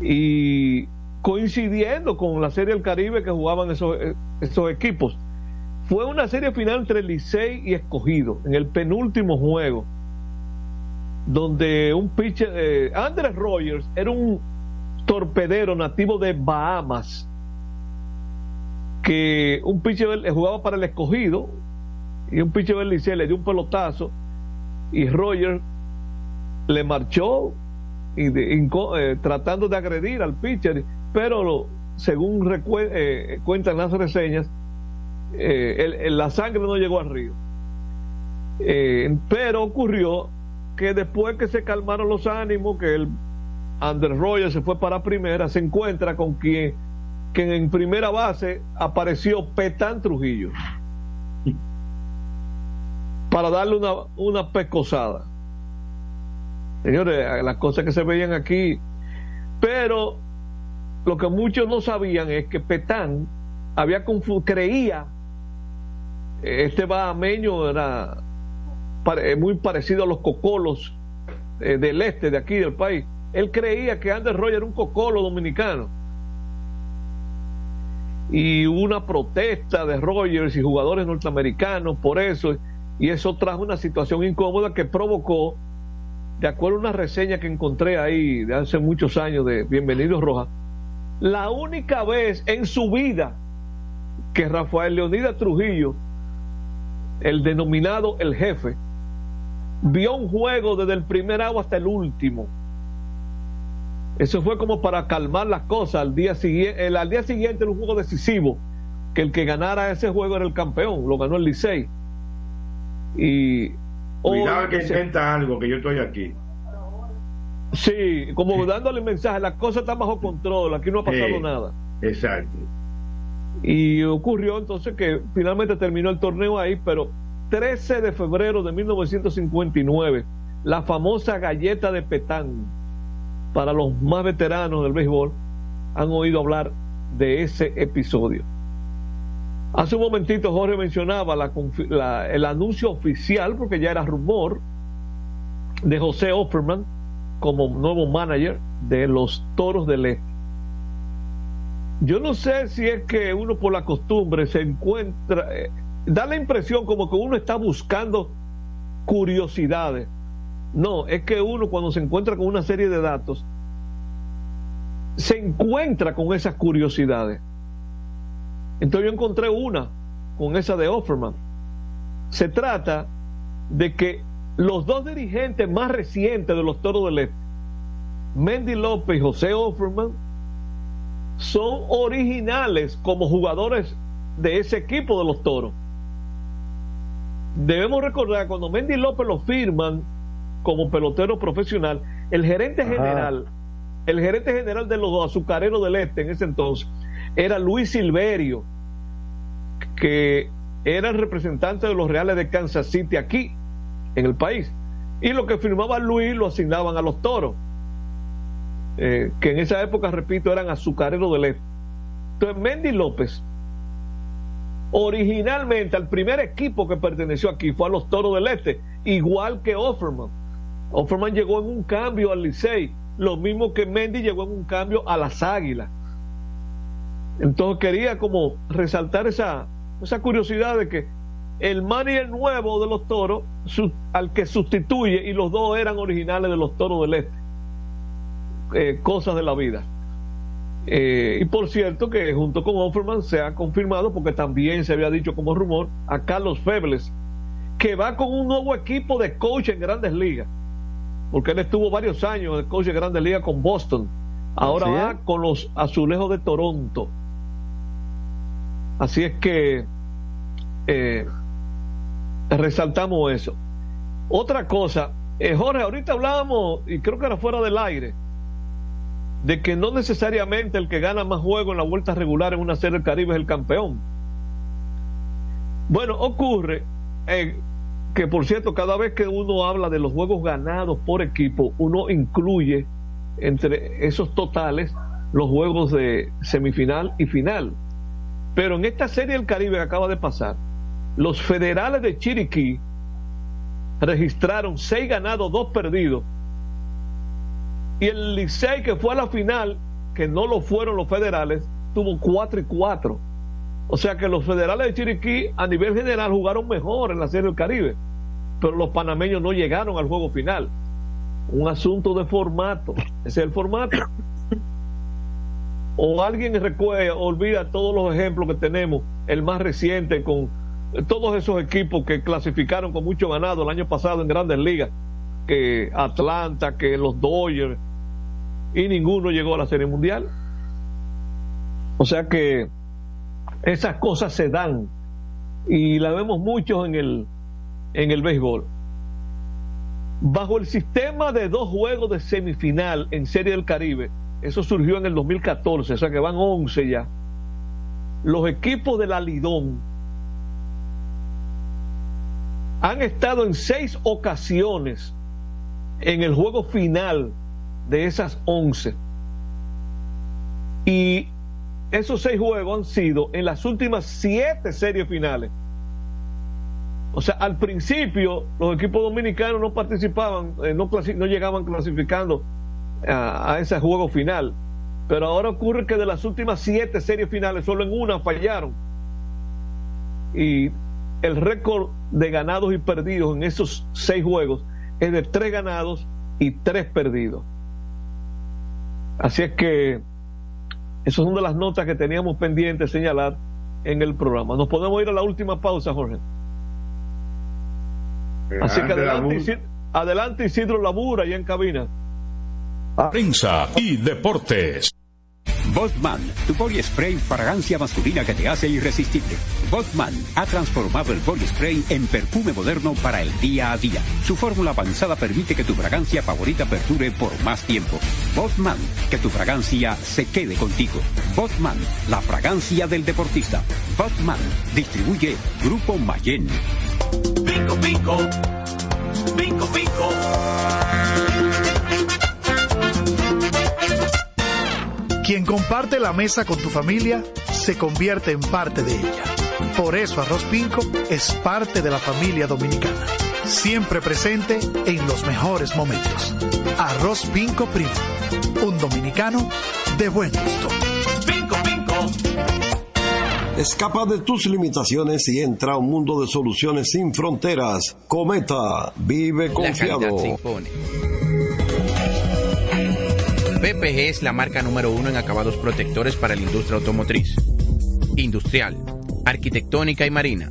y coincidiendo con la serie del Caribe que jugaban esos, esos equipos. Fue una serie final entre Licey y Escogido, en el penúltimo juego, donde un pitcher, eh, Andrés Rogers era un torpedero nativo de Bahamas, que un pitcher eh, jugaba para el Escogido y un pitcher le dio un pelotazo y Rogers le marchó eh, tratando de agredir al pitcher, pero según eh, cuentan las reseñas, eh, la sangre no llegó al río. Pero ocurrió que después que se calmaron los ánimos, que el Andrés Rogers se fue para primera, se encuentra con quien, quien en primera base apareció Petán Trujillo para darle una, una pescosada. Señores, las cosas que se veían aquí, pero lo que muchos no sabían es que Petán había creía este bahameño era muy parecido a los cocolos eh, del este de aquí del país. Él creía que Andrés Roger era un cocolo dominicano. Y hubo una protesta de Rogers y jugadores norteamericanos por eso, y eso trajo una situación incómoda que provocó, de acuerdo a una reseña que encontré ahí de hace muchos años de Bienvenidos Rojas, la única vez en su vida que Rafael Leonidas Trujillo, el denominado el jefe, vio un juego desde el primer agua hasta el último. Eso fue como para calmar las cosas. Al día siguiente, el, al día siguiente era un juego decisivo, que el que ganara ese juego era el campeón, lo ganó el Licey. Y Cuidado que intenta algo, que yo estoy aquí. Sí, como dándole mensaje, la cosa está bajo control, aquí no ha pasado nada. Exacto. Y ocurrió entonces que finalmente terminó el torneo ahí, pero 13 de febrero de 1959, la famosa galleta de Petán, para los más veteranos del béisbol, han oído hablar de ese episodio. Hace un momentito Jorge mencionaba el anuncio oficial, porque ya era rumor, de José Offerman como nuevo manager de los Toros del Este. Yo no sé si es que uno por la costumbre se encuentra, eh, da la impresión como que uno está buscando curiosidades. No, es que uno cuando se encuentra con una serie de datos, se encuentra con esas curiosidades. Entonces yo encontré una con esa de Offerman. Se trata de que los dos dirigentes más recientes de los Toros del Este, Mendy López y José Offerman, son originales como jugadores de ese equipo de los Toros. Debemos recordar cuando Mendy López lo firman como pelotero profesional, el gerente Ajá. general, el gerente general de los azucareros del Este en ese entonces era Luis Silverio, que era el representante de los Reales de Kansas City aquí en el país. Y lo que firmaba Luis lo asignaban a los toros, eh, que en esa época, repito, eran azucareros del Este. Entonces, Mendy López, originalmente al primer equipo que perteneció aquí fue a los toros del Este, igual que Offerman. Offerman llegó en un cambio al Licey, lo mismo que Mendy llegó en un cambio a las Águilas. Entonces quería como resaltar esa, esa curiosidad de que el manager nuevo de los toros, al que sustituye, y los dos eran originales de los toros del este. Eh, cosas de la vida. Eh, y por cierto que junto con Offerman se ha confirmado, porque también se había dicho como rumor, a Carlos Febles, que va con un nuevo equipo de coach en grandes ligas. Porque él estuvo varios años de coach en grandes ligas con Boston. Ahora Así va es. con los azulejos de Toronto. Así es que eh, resaltamos eso. Otra cosa, eh, Jorge, ahorita hablábamos, y creo que era fuera del aire, de que no necesariamente el que gana más juegos en la vuelta regular en una serie del Caribe es el campeón. Bueno, ocurre eh, que, por cierto, cada vez que uno habla de los juegos ganados por equipo, uno incluye entre esos totales los juegos de semifinal y final. Pero en esta serie del Caribe que acaba de pasar, los federales de Chiriquí registraron seis ganados, dos perdidos. Y el Licey, que fue a la final, que no lo fueron los federales, tuvo cuatro y cuatro. O sea que los federales de Chiriquí, a nivel general, jugaron mejor en la serie del Caribe. Pero los panameños no llegaron al juego final. Un asunto de formato. Ese es el formato o alguien recuerda, olvida todos los ejemplos que tenemos, el más reciente con todos esos equipos que clasificaron con mucho ganado el año pasado en grandes ligas, que Atlanta, que los Dodgers, y ninguno llegó a la Serie Mundial. O sea que esas cosas se dan y la vemos mucho en el, en el béisbol. Bajo el sistema de dos juegos de semifinal en Serie del Caribe, eso surgió en el 2014, o sea que van 11 ya. Los equipos de la Lidón han estado en seis ocasiones en el juego final de esas 11. Y esos seis juegos han sido en las últimas siete series finales. O sea, al principio los equipos dominicanos no participaban, eh, no, no llegaban clasificando a, a ese juego final. Pero ahora ocurre que de las últimas siete series finales, solo en una fallaron. Y el récord de ganados y perdidos en esos seis juegos es de tres ganados y tres perdidos. Así es que Esas son de las notas que teníamos pendientes señalar en el programa. Nos podemos ir a la última pausa, Jorge. Así que adelante, Isidro, adelante Isidro Labura y en cabina. Prensa y deportes. Botman, tu body spray fragancia masculina que te hace irresistible. Botman ha transformado el body spray en perfume moderno para el día a día. Su fórmula avanzada permite que tu fragancia favorita perdure por más tiempo. Botman, que tu fragancia se quede contigo. Botman, la fragancia del deportista. Botman, distribuye Grupo Mayen. Pico, pico. Pico, pico. Quien comparte la mesa con tu familia se convierte en parte de ella. Por eso Arroz Pinco es parte de la familia dominicana. Siempre presente en los mejores momentos. Arroz Pinco Primo. Un dominicano de buen gusto. Pinco, pinco. Escapa de tus limitaciones y entra a un mundo de soluciones sin fronteras. Cometa, vive La confiado. calidad se impone. PPG es la marca número uno en acabados protectores para la industria automotriz, industrial, arquitectónica y marina.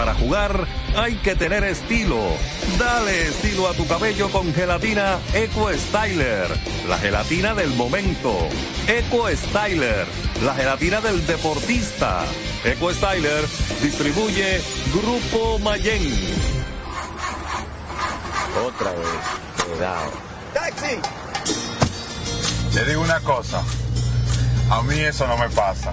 Para jugar hay que tener estilo. Dale estilo a tu cabello con gelatina Eco Styler, la gelatina del momento. Eco Styler, la gelatina del deportista. Eco Styler distribuye Grupo Mayen. Otra vez, cuidado. ¡Taxi! Le digo una cosa. A mí eso no me pasa.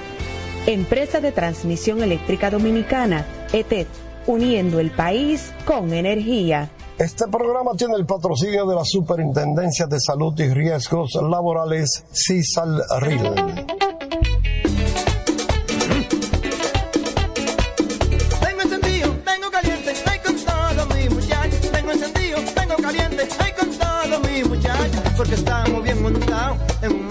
Empresa de Transmisión Eléctrica Dominicana, ETED, uniendo el país con energía. Este programa tiene el patrocinio de la Superintendencia de Salud y Riesgos Laborales, CISALRIL. Tengo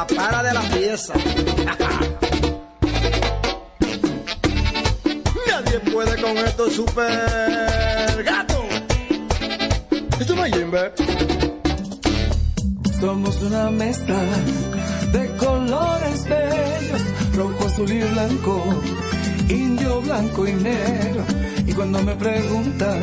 la para de la pieza. Nadie puede con estos super gato. Esto no es. Somos una mezcla de colores bellos, rojo, azul y blanco, indio, blanco y negro. Y cuando me preguntan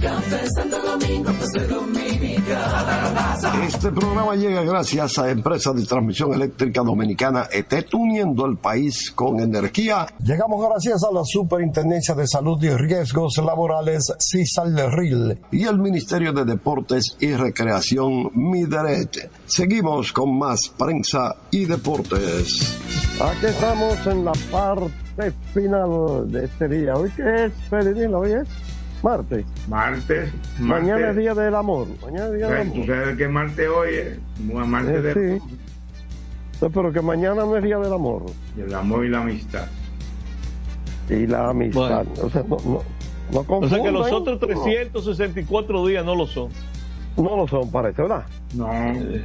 Café Santo Domingo, pues dominicano. Este programa llega gracias a Empresa de Transmisión Eléctrica Dominicana ET, uniendo el país con energía. Llegamos gracias a la Superintendencia de Salud y Riesgos Laborales, CISALRIL, y el Ministerio de Deportes y Recreación, MIDERET. Seguimos con más prensa y deportes. Aquí estamos en la parte final de este día. ¿Hoy qué es, Perenil? Hoy es martes. Martes. Mañana es Día del Amor. Mañana es Día del Amor. ¿Tú sabes qué martes hoy es? Martes Eh, del, sí. No, pero que mañana no es Día del Amor. del amor y la amistad. Y la amistad. Bueno. O sea, no, no, no O sea que los otros 364 días no lo son. No, lo son, parece, ¿verdad? No,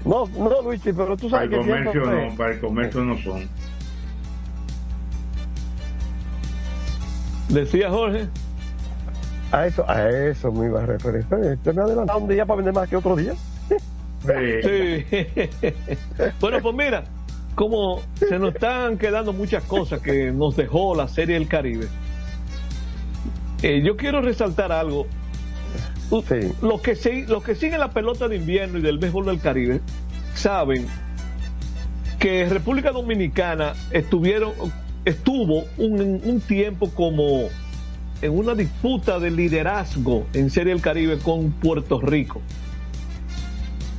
No, no, Luigi, pero tú para sabes el que siempre... comercio no, para el comercio no son. Decía Jorge. A eso, a eso me iba a referir. Usted me ha adelantado un día para vender más que otro día. Sí. bueno, pues mira, como se nos están quedando muchas cosas que nos dejó la Serie del Caribe, eh, yo quiero resaltar algo. Los, que sig- los que siguen la pelota de invierno y del béisbol del Caribe saben que República Dominicana estuvieron, estuvo un, un tiempo como en una disputa de liderazgo en Serie del Caribe con Puerto Rico.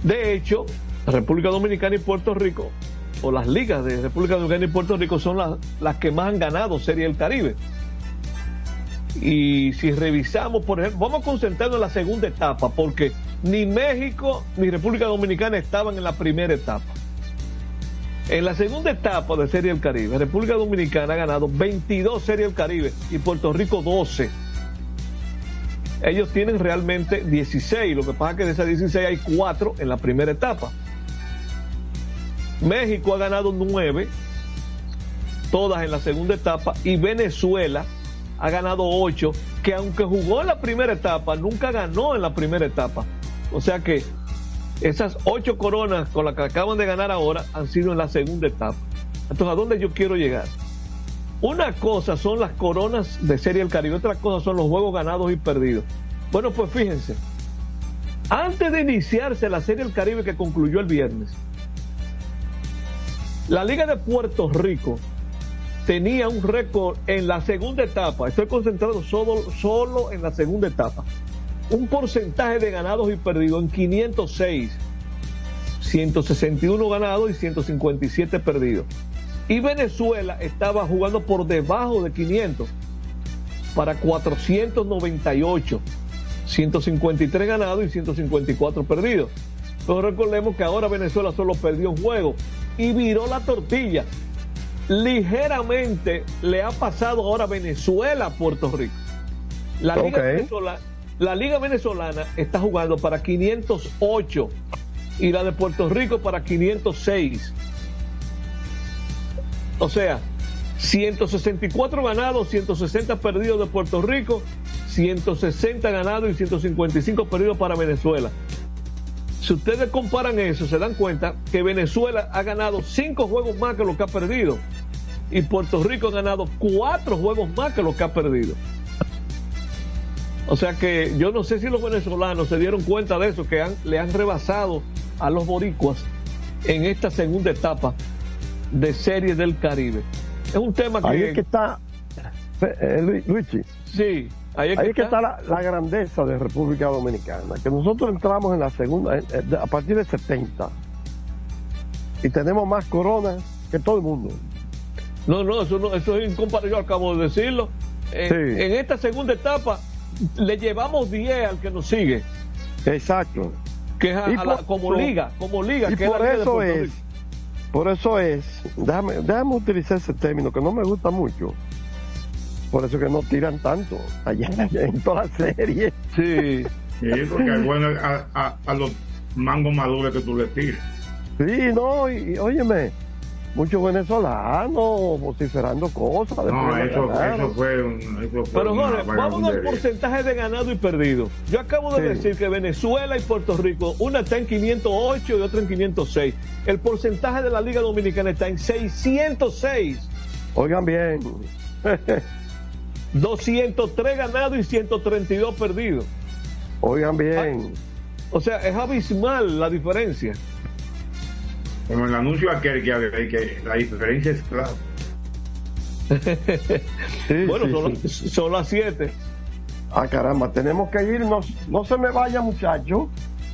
De hecho, República Dominicana y Puerto Rico, o las ligas de República Dominicana y Puerto Rico, son las, las que más han ganado Serie del Caribe. Y si revisamos, por ejemplo, vamos a concentrarnos en la segunda etapa, porque ni México ni República Dominicana estaban en la primera etapa. En la segunda etapa de Serie del Caribe, República Dominicana ha ganado 22 Series del Caribe y Puerto Rico 12. Ellos tienen realmente 16, lo que pasa es que de esas 16 hay 4 en la primera etapa. México ha ganado 9, todas en la segunda etapa, y Venezuela ha ganado 8, que aunque jugó en la primera etapa, nunca ganó en la primera etapa. O sea que esas 8 coronas con las que acaban de ganar ahora han sido en la segunda etapa. Entonces, ¿a dónde yo quiero llegar? Una cosa son las coronas de Serie del Caribe, otra cosa son los juegos ganados y perdidos. Bueno, pues fíjense, antes de iniciarse la Serie del Caribe que concluyó el viernes, la Liga de Puerto Rico tenía un récord en la segunda etapa, estoy concentrado solo, solo en la segunda etapa, un porcentaje de ganados y perdidos en 506, 161 ganados y 157 perdidos. Y Venezuela estaba jugando por debajo de 500 para 498, 153 ganados y 154 perdidos. Pero recordemos que ahora Venezuela solo perdió un juego y viró la tortilla. Ligeramente le ha pasado ahora Venezuela a Puerto Rico. La Liga, Ok. Venezola- la Liga Venezolana está jugando para 508 y la de Puerto Rico para 506. O sea, 164 ganados, 160 perdidos de Puerto Rico, 160 ganados y 155 perdidos para Venezuela. Si ustedes comparan eso, se dan cuenta que Venezuela ha ganado 5 juegos más que lo que ha perdido. Y Puerto Rico ha ganado 4 juegos más que lo que ha perdido. O sea que yo no sé si los venezolanos se dieron cuenta de eso, que han- le han rebasado a los boricuas en esta segunda etapa de Serie del Caribe. Es un tema que... Ahí es que está, eh, Sí, ahí es ahí que, es que está la, la grandeza de República Dominicana, que nosotros entramos en la segunda, eh, eh, a partir de 70, y tenemos más coronas que todo el mundo. No, no, eso, no, eso es incomparable, yo acabo de decirlo. en, en esta segunda etapa le llevamos 10 al que nos sigue. Exacto. Que es a- Y a la- como por- liga, como liga. Y que es la por eso es, por eso es, déjame, déjame utilizar ese término que no me gusta mucho. Por eso que no tiran tanto allá en toda la serie. Sí. Sí, porque es bueno a, a- a los mangos maduros que tú le tiras. Sí, no, y, y óyeme, muchos venezolanos vociferando cosas. No, eso, eso fue un. Eso fue Pero Jorge, vamos al porcentaje de ganado y perdido. Yo acabo de Sí. decir que Venezuela y Puerto Rico, una está en 508 y otra en 506. El porcentaje de la Liga Dominicana está en 606. Oigan bien. 203 ganados y 132 perdidos. Oigan bien. O sea, es abismal la diferencia. Como el anuncio aquel que, que la diferencia es clara. bueno, sí, son, sí. las- son las 7. Ah, caramba, tenemos que irnos. No se me vaya, muchacho,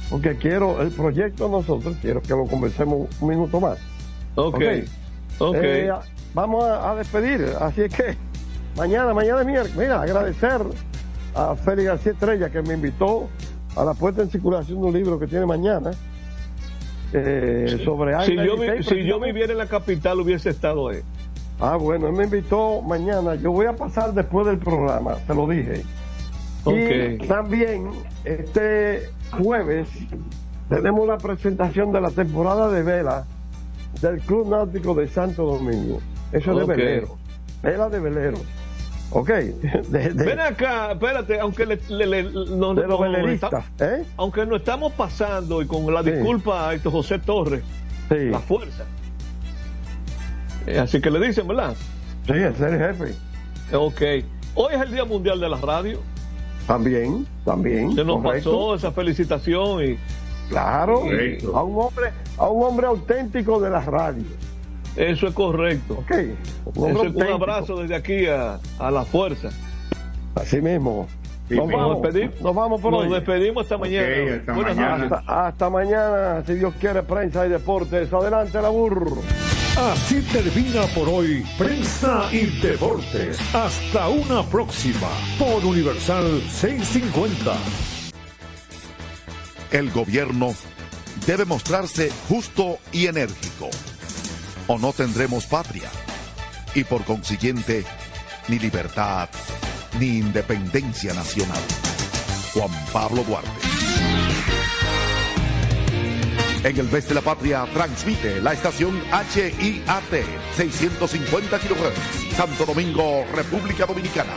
porque quiero el proyecto nosotros, quiero que lo conversemos un minuto más. Ok. Ok. Eh, vamos a, a despedir, así es que mañana, mañana es miércoles. Mira, agradecer a Félix García Estrella que me invitó a la puesta en circulación de un libro que tiene mañana eh, sobre si, Águila yo, vi- si yo viviera en la capital, hubiese estado ahí. Ah, bueno, él me invitó mañana. Yo voy a pasar después del programa, se lo dije. Y también este jueves tenemos la presentación de la temporada de vela del Club Náutico de Santo Domingo. Eso es de velero. Vela de velero. Ok. De, de- Ven acá, espérate, aunque le, le- le- no- de los no- veleristas. está- ¿eh? aunque nos estamos pasando y con la Sí. disculpa a Héctor José Torres, Sí. la fuerza. Eh, así que le dicen, ¿verdad? Sí, es el jefe. Ok. Hoy es el Día Mundial de la Radio. También, también. Se nos correcto. pasó esa felicitación y Claro. Correcto. A un hombre, a un hombre auténtico de la radio. Eso es correcto. Ok. Un hombre Eso es un auténtico. abrazo desde aquí a, a la fuerza. Así mismo. Sí, nos, vamos, Nos despedimos. nos vamos por Nos hoy. despedimos hasta mañana. hasta Buenas mañana. noches. Hasta, hasta mañana, si Dios quiere, prensa y deportes. Adelante, la burro. Así termina por hoy Prensa y Deportes. Hasta una próxima por Universal 650. El gobierno debe mostrarse justo y enérgico, o no tendremos patria, y por consiguiente, ni libertad, ni independencia nacional. Juan Pablo Duarte. En el mes de la patria transmite la estación HIAT 650 kHz, Santo Domingo, República Dominicana.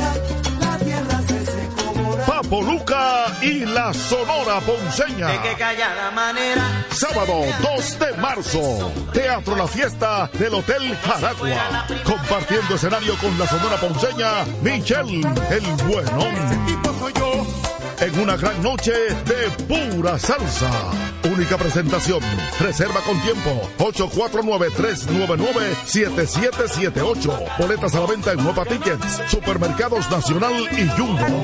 Papo Luca y la Sonora Ponceña. callada manera. Sábado 2 de marzo, Teatro La Fiesta del Hotel Jaragua. Compartiendo escenario con la sonora ponceña Michelle El Buenón. En una gran noche de pura salsa. Única presentación. Reserva con tiempo. 849-399-7778. Boletas a la venta en Nueva Tickets. Supermercados Nacional y Jumbo.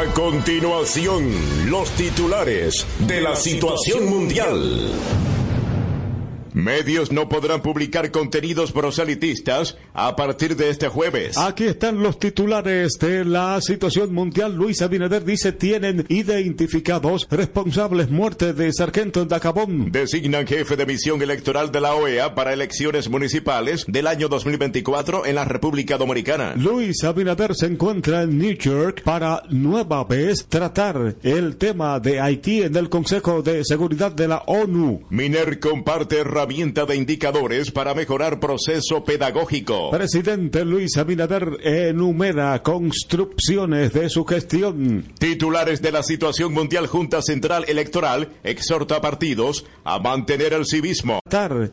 A continuación, los titulares de la situación mundial. Medios no podrán publicar contenidos proselitistas a partir de este jueves. Aquí están los titulares de la situación mundial. Luis Abinader dice tienen identificados responsables muerte de sargento en Dacabón. Designan jefe de misión electoral de la OEA para elecciones municipales del año 2024 en la República Dominicana. Luis Abinader se encuentra en New York para nueva vez tratar el tema de Haití en el Consejo de Seguridad de la ONU. Miner comparte herramienta de indicadores para mejorar proceso pedagógico. Presidente Luis Abinader enumera construcciones de su gestión. Titulares de la situación mundial Junta Central Electoral exhorta a partidos a mantener el civismo.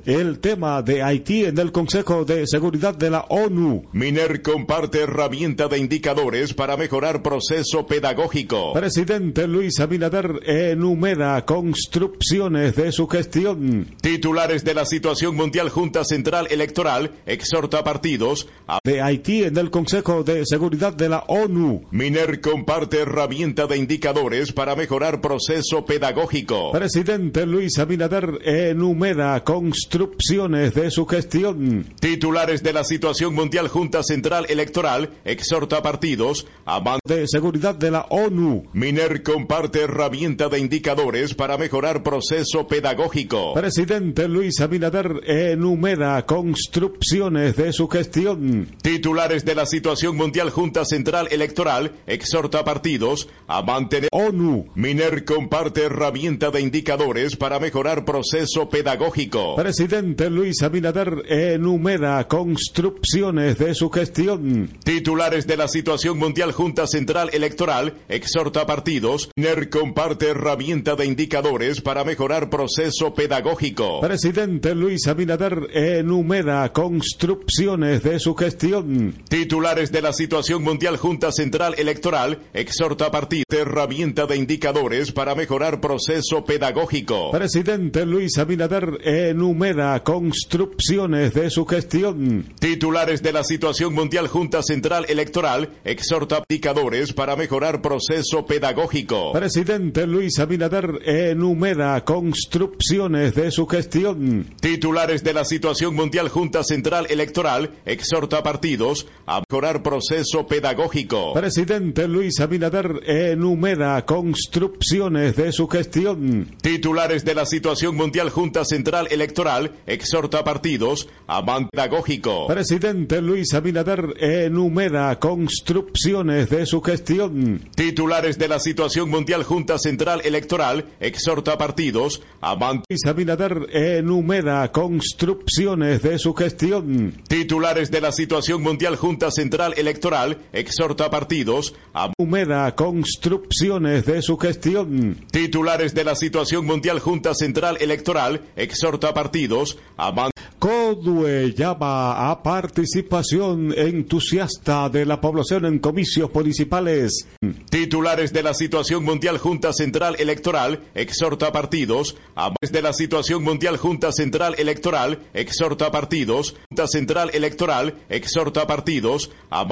El tema de Haití en el Consejo de Seguridad de la ONU. Miner comparte herramienta de indicadores para mejorar proceso pedagógico. Presidente Luis Abinader enumera construcciones de su gestión. Titulares de la situación mundial Junta Central Electoral exhorta a partidos a de Haití en el Consejo de Seguridad de la ONU. Miner comparte herramienta de indicadores para mejorar proceso pedagógico. Presidente Luis Abinader enumera construcciones de su gestión. Titulares de la situación mundial Junta Central Electoral exhorta a partidos a de Seguridad de la ONU. Miner comparte herramienta de indicadores para mejorar proceso pedagógico. Presidente Luis Abinader enumera construcciones de su gestión. Titulares de la situación mundial Junta Central Electoral exhorta a partidos a mantener ONU. Miner comparte herramienta de indicadores para mejorar proceso pedagógico. Presidente Luis Abinader enumera construcciones de su gestión. Titulares de la situación mundial Junta Central Electoral exhorta a partidos. Miner comparte herramienta de indicadores para mejorar proceso pedagógico. Presidente Luis Abinader enumera construcciones de su gestión. Titulares de la situación mundial Junta Central Electoral exhorta a partidos herramienta de indicadores para mejorar proceso pedagógico. Presidente Luis Abinader enumera construcciones de su gestión. Titulares de la situación mundial Junta Central Electoral exhorta a indicadores para mejorar proceso pedagógico. Presidente Luis Abinader enumera construcciones de su gestión. Titulares de la situación mundial Junta Central Electoral exhorta a partidos a mejorar proceso pedagógico. Presidente Luis Abinader enumera construcciones de su gestión. Titulares de la situación mundial Junta Central Electoral exhorta a partidos a man- pedagógico. Presidente Luis Abinader enumera construcciones de su gestión. Titulares de la situación mundial Junta Central Electoral exhorta a partidos a man- Luis Abinader enumera construcciones de su gestión. Titulares de la situación mundial Junta Central Electoral exhorta partidos a Enumera construcciones de su gestión. Titulares de la situación mundial Junta Central Electoral exhorta partidos a man- CODUE llama a participación entusiasta de la población en comicios municipales. Titulares de la situación mundial Junta Central Electoral exhorta partidos a de la situación mundial Junta Central Electoral exhorta a partidos Junta Central Electoral exhorta a partidos a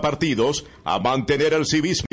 partidos a mantener el civismo